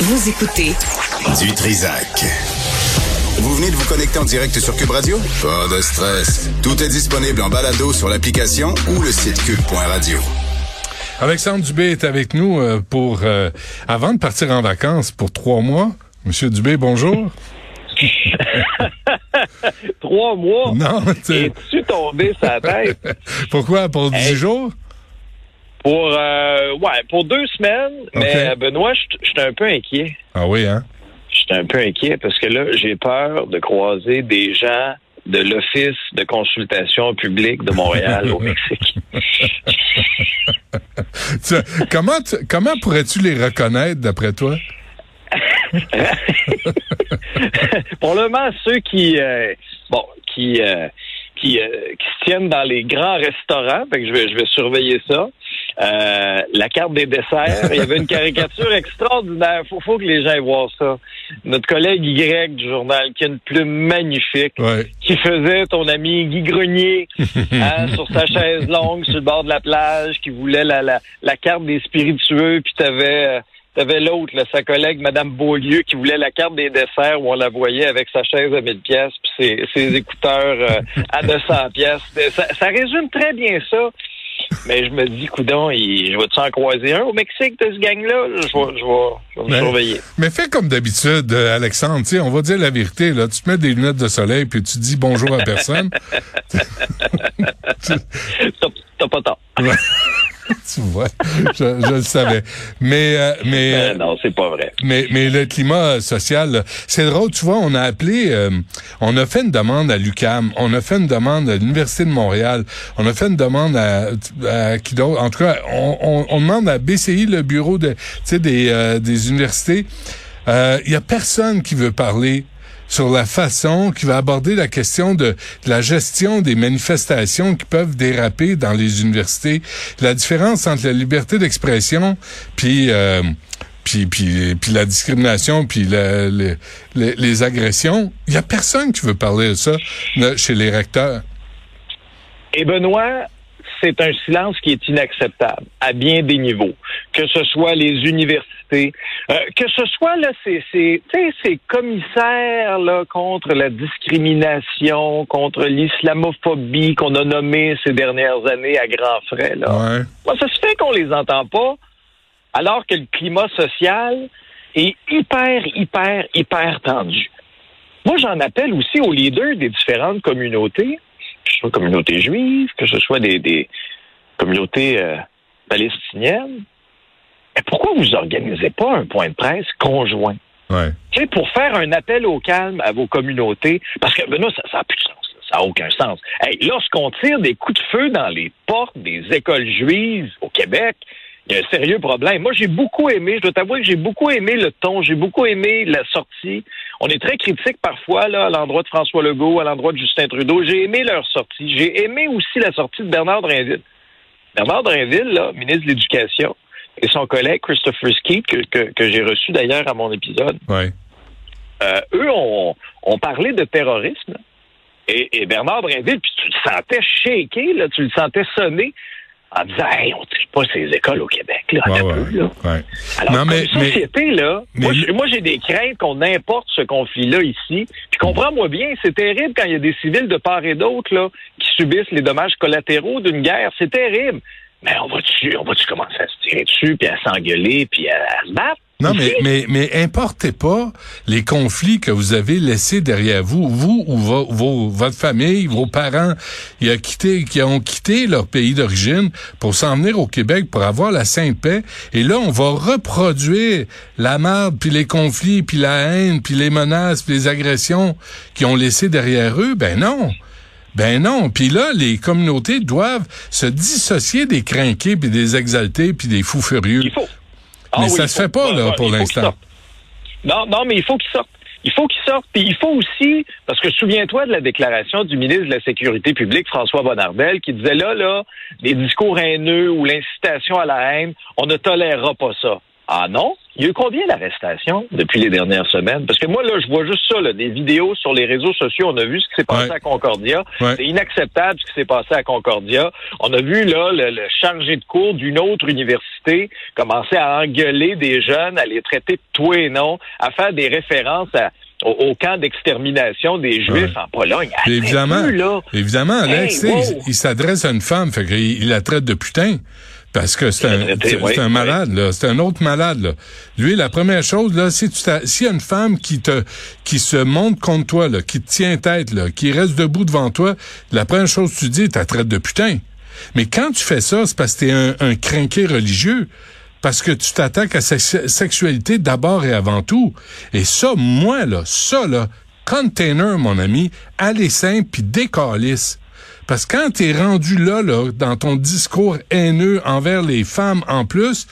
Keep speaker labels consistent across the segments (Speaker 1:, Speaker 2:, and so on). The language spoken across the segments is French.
Speaker 1: Vous écoutez
Speaker 2: Du Trisac. Vous venez de vous connecter en direct sur Cube Radio? Pas de stress. Tout est disponible en balado sur l'application ou le site cube.radio.
Speaker 3: Alexandre Dubé est avec nous euh, pour euh, avant de partir en vacances pour trois mois. Monsieur Dubé, bonjour.
Speaker 4: Trois mois?
Speaker 3: Non, tu-
Speaker 4: Es-tu tombé sa tête?
Speaker 3: Pourquoi? Pour dix
Speaker 4: Hey.
Speaker 3: jours?
Speaker 4: Pour euh, ouais, pour deux semaines. Mais
Speaker 3: Ok.
Speaker 4: Benoît, je suis un peu inquiet.
Speaker 3: Ah oui, hein?
Speaker 4: Je suis un peu inquiet parce que là, j'ai peur de croiser des gens de l'Office de consultation publique de Montréal au Mexique.
Speaker 3: Tu- comment tu- comment pourrais-tu les reconnaître d'après toi?
Speaker 4: Ceux qui euh, bon qui euh, qui, euh, qui se tiennent dans les grands restaurants, fait que je vais je vais surveiller ça. Euh, la carte des desserts, il y avait une caricature extraordinaire. Faut faut que les gens aillent voir ça. Notre collègue Y du journal qui a une plume magnifique.
Speaker 3: Ouais.
Speaker 4: qui faisait ton ami Guy Grenier hein, sur sa chaise longue sur le bord de la plage, qui voulait la, la, la carte des spiritueux, puis t'avais euh, t'avais l'autre, sa collègue Madame Beaulieu, qui voulait la carte des desserts où on la voyait avec sa chaise à 1000 pièces puis ses, ses écouteurs euh, à 200 pièces. Ça, ça résume très bien ça. Mais je me dis, coudon, je vais-tu en croiser un au Mexique de ce gang-là? Je vais, je vais, je vais me
Speaker 3: Mais-
Speaker 4: surveiller.
Speaker 3: Mais fais comme d'habitude, euh, Alexandre. On va dire la vérité. Là, tu te mets des lunettes de soleil puis tu dis bonjour à personne.
Speaker 4: T'as pas tort.
Speaker 3: tu vois, je, je le savais. Mais euh, mais euh,
Speaker 4: Euh, non, c'est pas vrai.
Speaker 3: Mais, mais le climat social, c'est drôle, tu vois, on a appelé, euh, on a fait une demande à l'UCAM, on a fait une demande à l'Université de Montréal, on a fait une demande à, à qui d'autre? En tout cas, on, on, on demande à BCI, le bureau de, tu sais, des, euh, des universités. Euh, Il y a personne qui veut parler sur la façon qui va aborder la question de, la gestion des manifestations qui peuvent déraper dans les universités. La différence entre la liberté d'expression puis euh, puis, puis, puis la discrimination, puis la- le- les, les agressions. Il y a personne qui veut parler de ça chez les recteurs.
Speaker 4: Et Benoît, c'est un silence qui est inacceptable à bien des niveaux. Que ce soit les universités, euh, que ce soit là, ces, ces, commissaires là, contre la discrimination, contre l'islamophobie qu'on a nommé ces dernières années à grands frais. Là.
Speaker 3: Ouais.
Speaker 4: Moi, ça se fait qu'on les entend pas, alors que le climat social est hyper, hyper, hyper tendu. Moi, j'en appelle aussi aux leaders des différentes communautés, que ce soit communauté juive, que ce soit des, des communautés euh, palestiniennes. Mais pourquoi vous organisez pas un point de presse conjoint?
Speaker 3: Ouais.
Speaker 4: Pour faire un appel au calme à vos communautés, parce que Benoît, ça n'a plus de sens. là. Ça n'a aucun sens. Hey, lorsqu'on tire des coups de feu dans les portes des écoles juives au Québec, il y a un sérieux problème. Moi, j'ai beaucoup aimé, je dois t'avouer que j'ai beaucoup aimé le ton, j'ai beaucoup aimé la sortie. On est très critique parfois là, à l'endroit de François Legault, à l'endroit de Justin Trudeau. J'ai aimé leur sortie. J'ai aimé aussi la sortie de Bernard Drinville. Bernard Drinville, là, ministre de l'Éducation, et son collègue Christopher Skeet, que, que, que j'ai reçu d'ailleurs à mon épisode,
Speaker 3: Ouais.
Speaker 4: euh, eux ont, ont parlé de terrorisme. là. Et, et Bernard Drinville, puis tu le sentais shaker, là, tu le sentais sonner en disant Hey, on ne tire pas ces écoles au Québec, là,
Speaker 3: Ouais,
Speaker 4: un
Speaker 3: ouais,
Speaker 4: peu, là.
Speaker 3: ouais.
Speaker 4: Alors,
Speaker 3: Non,
Speaker 4: comme
Speaker 3: mais- mais-
Speaker 4: société, là,
Speaker 3: mais
Speaker 4: moi, j'ai- moi, j'ai des craintes qu'on importe ce conflit-là ici. Puis comprends-moi bien, c'est terrible quand il y a des civils de part et d'autre là qui subissent les dommages collatéraux d'une guerre. C'est terrible. Mais on va-tu, on va-tu commencer à se tirer dessus, puis à s'engueuler, puis à, à battre?
Speaker 3: Non, mais, mais, mais importez pas les conflits que vous avez laissés derrière vous, vous ou vo- vos, votre famille, vos parents qui, a quitté, qui ont quitté leur pays d'origine pour s'en venir au Québec pour avoir la sainte paix. Et là, on va reproduire la merde, puis les conflits, puis la haine, puis les menaces, puis les agressions qu'ils ont laissées derrière eux. Ben non. Ben non. Puis là, les communautés doivent se dissocier des crinqués, puis des exaltés, puis des fous furieux.
Speaker 4: Il faut.
Speaker 3: Mais
Speaker 4: Ah
Speaker 3: ça se
Speaker 4: faut.
Speaker 3: fait pas, là, pour l'instant.
Speaker 4: Non, non, mais il faut qu'il sorte. Il faut qu'il sorte. Puis il faut aussi, parce que souviens-toi de la déclaration du ministre de la Sécurité publique, François Bonnardel, qui disait là, là, les discours haineux ou l'incitation à la haine, on ne tolérera pas ça. Ah non? Il y a eu combien d'arrestations depuis les dernières semaines? Parce que moi, là, je vois juste ça, là, des vidéos sur les réseaux sociaux. On a vu ce qui s'est passé à Concordia. C'est inacceptable ce qui s'est passé à Concordia. On a vu, là, le, chargé de cours d'une autre université commencer à engueuler des jeunes, à les traiter de tout et non, à faire des références au, camp d'extermination des Juifs en Pologne.
Speaker 3: Évidemment, là. évidemment, Alex, il, s'adresse à une femme, fait il la traite de putain. Parce que c'est un, un malade, là. C'est un autre malade, là. Lui, la première chose, là, si tu s'il y a une femme qui te, qui se monte contre toi, là, qui te tient tête, là, qui reste debout devant toi, la première chose que tu dis, tu traite de putain. Mais quand tu fais ça, c'est parce que t'es un, un crinqué religieux. Parce que tu t'attaques à sa sexualité d'abord et avant tout. Et ça, moi, là, ça, là, container, mon ami, allez simple puis décalisse. Parce que quand t'es rendu là, là, dans ton discours haineux envers les femmes en plus,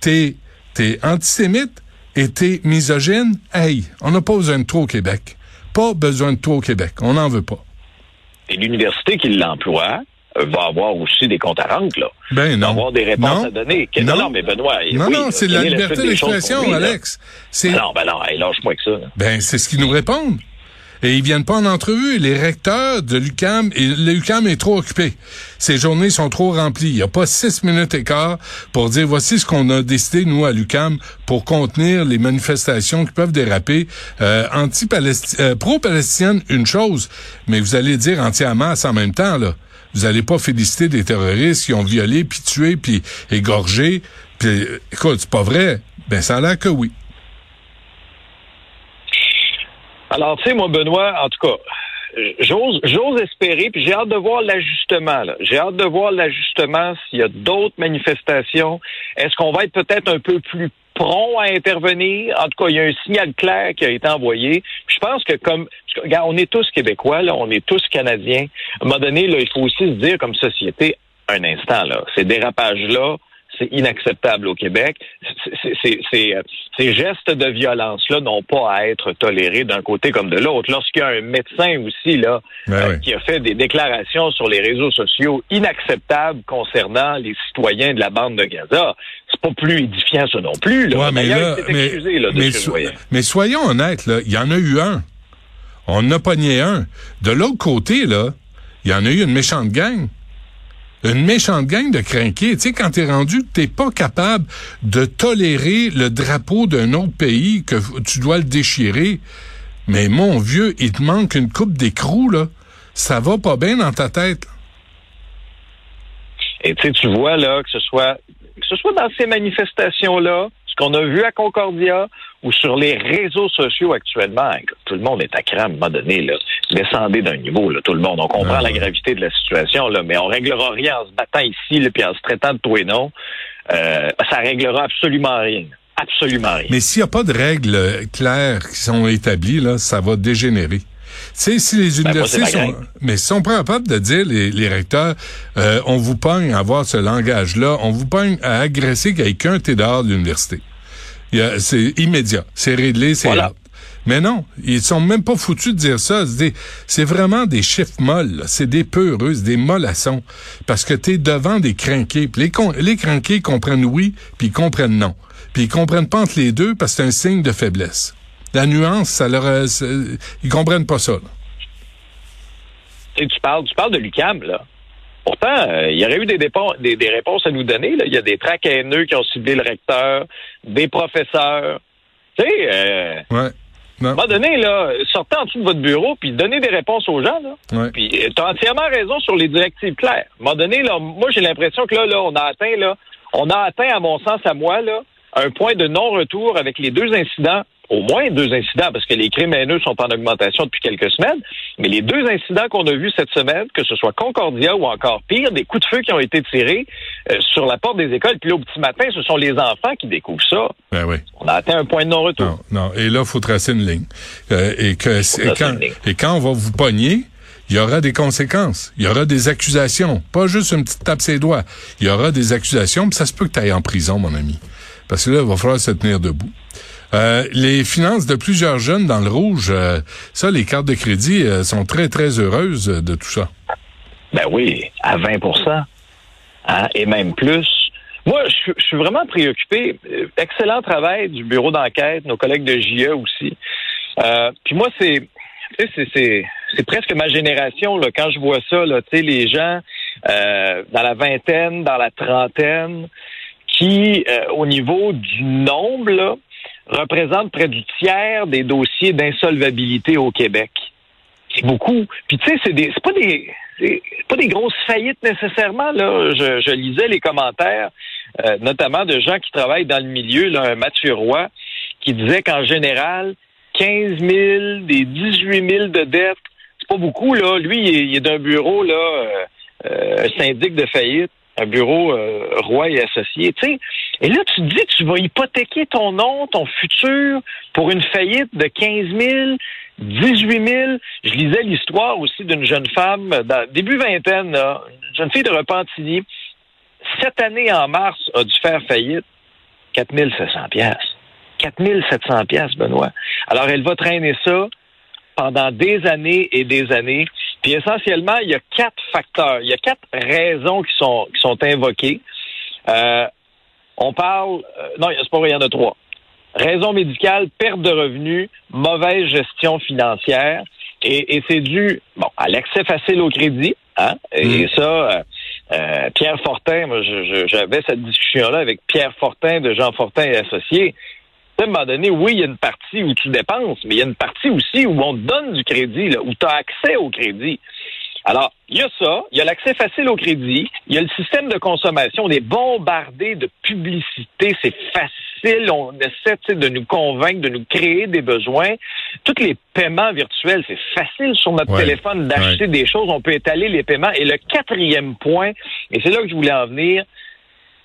Speaker 3: t'es, t'es antisémite et t'es misogyne, hey, on n'a pas besoin de toi au Québec. Pas besoin de toi au Québec. On n'en veut pas.
Speaker 4: Et l'université qui l'emploie, euh, va avoir aussi des comptes à rendre, là.
Speaker 3: Ben non.
Speaker 4: Va avoir des réponses
Speaker 3: non.
Speaker 4: à donner. Non. non, mais Benoît.
Speaker 3: Non, non, c'est la liberté d'expression, Alex.
Speaker 4: Non, ben non, lâche-moi que ça.
Speaker 3: Ben, c'est ce qu'ils nous répondent. Et ils viennent pas en entrevue. Les recteurs de l'UCAM, et l'UCAM est trop occupé. Ces journées sont trop remplies. Il n'y a pas six minutes et quart pour dire voici ce qu'on a décidé, nous, à l'UCAM, pour contenir les manifestations qui peuvent déraper. Euh, anti euh, pro-palestinienne, une chose, mais vous allez dire anti-Hamas en même temps, là. Vous allez pas féliciter des terroristes qui ont violé, puis tué, puis égorgé. Puis, écoute, c'est pas vrai. Ben, ça a l'air que oui.
Speaker 4: Alors, tu sais, moi, Benoît, en tout cas, j'ose, j'ose espérer, puis j'ai hâte de voir l'ajustement. J'ai hâte de voir l'ajustement s'il y a d'autres manifestations. Est-ce qu'on va être peut-être un peu plus prompt à intervenir? En tout cas, il y a un signal clair qui a été envoyé. je pense que comme, regarde, on est tous québécois, là, on est tous canadiens. À un moment donné, là, il faut aussi se dire comme société, un instant, là, ces dérapages-là, c'est inacceptable au Québec. Euh, ces gestes de violence-là n'ont pas à être tolérés d'un côté comme de l'autre. Lorsqu'il y a un médecin aussi là ben euh, qui a fait des déclarations sur les réseaux sociaux inacceptables concernant les citoyens de la bande de Gaza, c'est pas plus édifiant ça non plus. Là.
Speaker 3: mais, mais, soyons honnêtes, il y en a eu un. On a pogné un. De l'autre côté, là, il y en a eu une méchante gang une méchante gang de crinqués. Tu sais, quand t'es rendu, t'es pas capable de tolérer le drapeau d'un autre pays que tu dois le déchirer. Mais mon vieux, il te manque une coupe d'écrou, là. Ça va pas bien dans ta tête.
Speaker 4: Et tu vois, là, que ce soit, que ce soit dans ces manifestations-là, qu'on a vu à Concordia ou sur les réseaux sociaux actuellement, tout le monde est à craindre à un moment donné. Là. Descendez d'un niveau, là, tout le monde. On comprend ah la gravité de la situation, là, mais on réglera rien en se battant ici, là, puis en se traitant de tout et non. Euh, ça réglera absolument rien. Absolument rien.
Speaker 3: Mais s'il n'y a pas de règles claires qui sont établies, là, ça va dégénérer. Tu sais, si les ben, universités sont, mais sont pas capables de dire les, les recteurs, euh, on vous pogne à avoir ce langage-là, on vous pogne à agresser quelqu'un, t'es dehors de l'université. C'est immédiat, c'est réglé, c'est voilà. Mais non, ils sont même pas foutus de dire ça. C'est vraiment des chiffres molles, c'est des peureuses, des mollassons, parce que t'es devant des crinqués. Les, les crinqués comprennent oui, puis ils comprennent non. Puis ils comprennent pas entre les deux parce que c'est un signe de faiblesse. La nuance, ça leur, ils comprennent pas ça.
Speaker 4: Tu parles, tu parles de l'UCAM, là. Pourtant, euh, il y aurait eu des, des, réponses à nous donner. Là. Il y a des traques haineux qui ont ciblé le recteur, des professeurs. Tu sais, euh,
Speaker 3: ouais.
Speaker 4: À un moment donné, là, sortez en dessous de votre bureau puis donnez des réponses aux gens. Là. Puis euh, tu as entièrement raison sur les directives claires. À un moment donné, là, moi j'ai l'impression que là, là, on a atteint, là, on a atteint, à mon sens, à moi, là, un point de non-retour avec les deux incidents au moins deux incidents, parce que les crimes haineux sont en augmentation depuis quelques semaines, mais les deux incidents qu'on a vus cette semaine, que ce soit Concordia ou encore pire, des coups de feu qui ont été tirés euh, sur la porte des écoles, puis là, au petit matin, ce sont les enfants qui découvrent ça.
Speaker 3: Ben oui.
Speaker 4: On a atteint un point de non-retour.
Speaker 3: Non, non, et là, il faut tracer une ligne. Euh, et, que, et, quand, et quand on va vous pogner, il y aura des conséquences. Il y aura des accusations. Pas juste une petite tape ses doigts. Il y aura des accusations, puis ça se peut que tu ailles en prison, mon ami. Parce que là, il va falloir se tenir debout. Euh, les finances de plusieurs jeunes dans le rouge, euh, ça, les cartes de crédit euh, sont très, très heureuses de tout ça.
Speaker 4: Ben oui, à 20% hein, et même plus. Moi, je, suis vraiment préoccupé. Excellent travail du bureau d'enquête, nos collègues de JE aussi. Puis moi, c'est c'est presque ma génération là, quand je vois ça, là, les gens dans la vingtaine, dans la trentaine, qui, au niveau du nombre, là, représentent près du tiers des dossiers d'insolvabilité au Québec. C'est beaucoup. Puis tu sais, c'est des, pas des, pas des grosses faillites nécessairement. Là, je, je lisais les commentaires, euh, notamment de gens qui travaillent dans le milieu, là, Mathieu Roy, qui disait qu'en général, 15 000 des 18 000 de dettes, c'est pas beaucoup là. Lui, il est, d'un bureau là, euh, euh, syndic de faillite un bureau Roy et associé. Tu et là, tu te dis, tu vas hypothéquer ton nom, ton futur pour une faillite de 15 000, 18 000. Je lisais l'histoire aussi d'une jeune femme, dans, début vingtaine, une jeune fille de Repentigny. Cette année, en mars, a dû faire faillite 4 700 pièces. 4 700 pièces, Benoît. Alors, elle va traîner ça pendant des années et des années. Puis essentiellement, il y a quatre facteurs, il y a quatre raisons qui sont qui sont invoquées. Euh, on parle, euh, non, c'est pas vrai, il y en a trois. Raison médicale, perte de revenus, mauvaise gestion financière. Et, c'est dû bon, à l'accès facile au crédit. Hein? Et mm. ça, euh, euh, Pierre Fortin, moi, j'avais cette discussion-là avec Pierre Fortin de Jean Fortin et Associés. À un moment donné, oui, il y a une partie où tu dépenses, mais il y a une partie aussi où on te donne du crédit, là, où tu as accès au crédit. Alors, il y a ça, il y a l'accès facile au crédit, il y a le système de consommation, on est bombardé de publicité, c'est facile, on essaie de nous convaincre, de nous créer des besoins. Tous les paiements virtuels, c'est facile sur notre téléphone d'acheter des choses, on peut étaler les paiements. Et le quatrième point, et c'est là que je voulais en venir,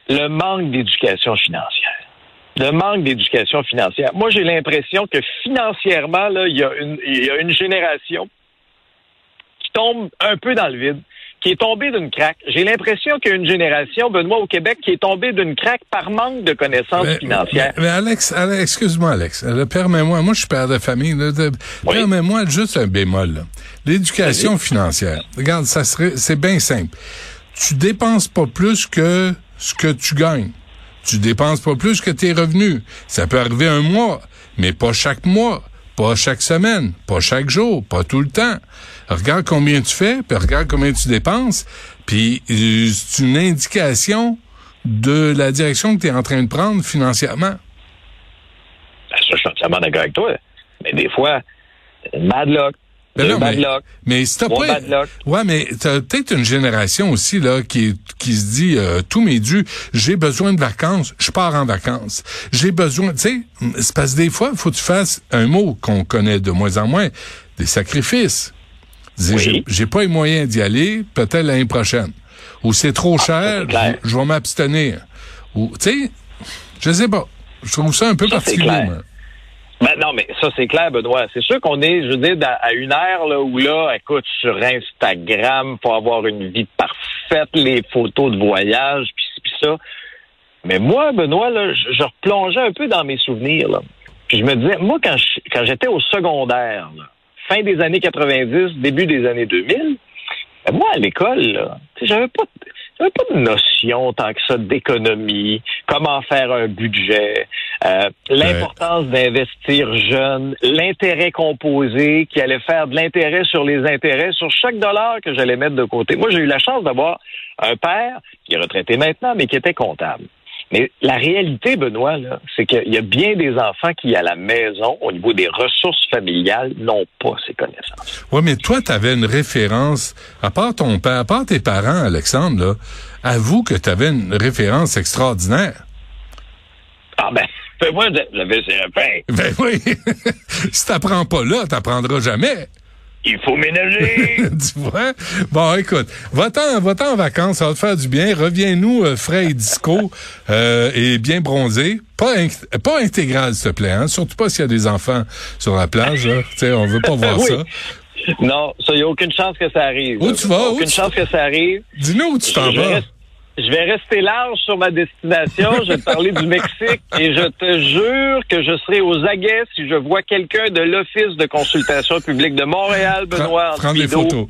Speaker 4: le manque d'éducation financière le manque d'éducation financière. Moi, j'ai l'impression que financièrement, là, il y a une, il y a une génération tombe un peu dans le vide, qui est tombé d'une craque. J'ai l'impression qu'il y a une génération, Benoît, au Québec, qui est tombée d'une craque par manque de connaissances financières.
Speaker 3: Mais, Alex, excuse-moi, Alex. Permets-moi, moi, je suis père de famille. Permets-moi juste un bémol. L'éducation financière. Regarde, ça serait, c'est bien simple. Tu dépenses pas plus que ce que tu gagnes. Tu dépenses pas plus que tes revenus. Ça peut arriver un mois, mais pas chaque mois. Pas chaque semaine, pas chaque jour, pas tout le temps. Regarde combien tu fais, puis regarde combien tu dépenses, puis euh, c'est une indication de la direction que tu es en train de prendre financièrement.
Speaker 4: Ben, ça, je suis entièrement d'accord avec toi. Mais des fois, bad.
Speaker 3: Ben non, mais, mais si t'as pas, ouais, mais t'as peut-être une génération aussi là qui qui se dit euh, tous mes dus, j'ai besoin de vacances, je pars en vacances. J'ai besoin, tu sais, c'est parce que des fois, il faut que tu fasses un mot qu'on connaît de moins en moins, des sacrifices. J'ai pas les moyens d'y aller, peut-être l'année prochaine. Ou c'est trop ah, cher, je, vais m'abstenir. Ou, tu sais, je sais pas. Je trouve ça un peu particulier.
Speaker 4: Ben non, mais ça, c'est clair, Benoît. C'est sûr qu'on est, je veux dire, à une ère là, où là, écoute, sur Instagram, pour avoir une vie parfaite, les photos de voyage, puis, ça. Mais moi, Benoît, là, je, replongeais un peu dans mes souvenirs. Là. Puis je me disais, moi, quand j'étais au secondaire, fin des années 90, début des années 2000, ben moi, à l'école, j'avais pas pas de notion tant que ça d'économie, comment faire un budget, euh, l'importance d'investir jeune, l'intérêt composé qui allait faire de l'intérêt sur les intérêts sur chaque dollar que j'allais mettre de côté. Moi, j'ai eu la chance d'avoir un père qui est retraité maintenant, mais qui était comptable. Mais la réalité, Benoît, c'est qu'il y a bien des enfants qui, à la maison, au niveau des ressources familiales, n'ont pas ces connaissances.
Speaker 3: Oui, mais toi, tu avais une référence, à part ton père, à part tes parents, Alexandre, là, avoue que tu avais une référence extraordinaire.
Speaker 4: Ah ben, fais-moi un pain.
Speaker 3: Ben oui. si t'apprends pas là, t'apprendras jamais.
Speaker 4: Il faut ménager.
Speaker 3: tu vois? Bon, écoute, va-t'en, va en vacances, ça va te faire du bien. Reviens-nous euh, frais et disco euh, et bien bronzé. Pas, pas intégral, s'il te plaît. Hein? Surtout pas s'il y a des enfants sur la plage. Sais, on veut pas voir ça.
Speaker 4: Non, ça, il n'y a aucune chance que ça arrive.
Speaker 3: Où tu vas?
Speaker 4: Aucune chance que ça arrive.
Speaker 3: Dis-nous où tu t'en vas.
Speaker 4: Je vais rester large sur ma destination. Je vais te parler du Mexique et je te jure que je serai aux aguets si je vois quelqu'un de l'Office de consultation publique de Montréal, Benoît.
Speaker 3: Prends des photos.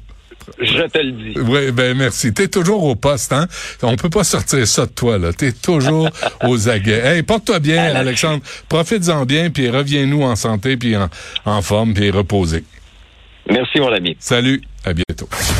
Speaker 4: Je te le dis.
Speaker 3: Oui, ben merci. T'es toujours au poste, hein? On peut pas sortir ça de toi, là. T'es toujours aux aguets. Hey, porte-toi bien, Alexandre. Profites-en bien, puis reviens-nous en santé, puis en, en forme, puis reposé.
Speaker 4: Merci, mon ami.
Speaker 3: Salut. À bientôt.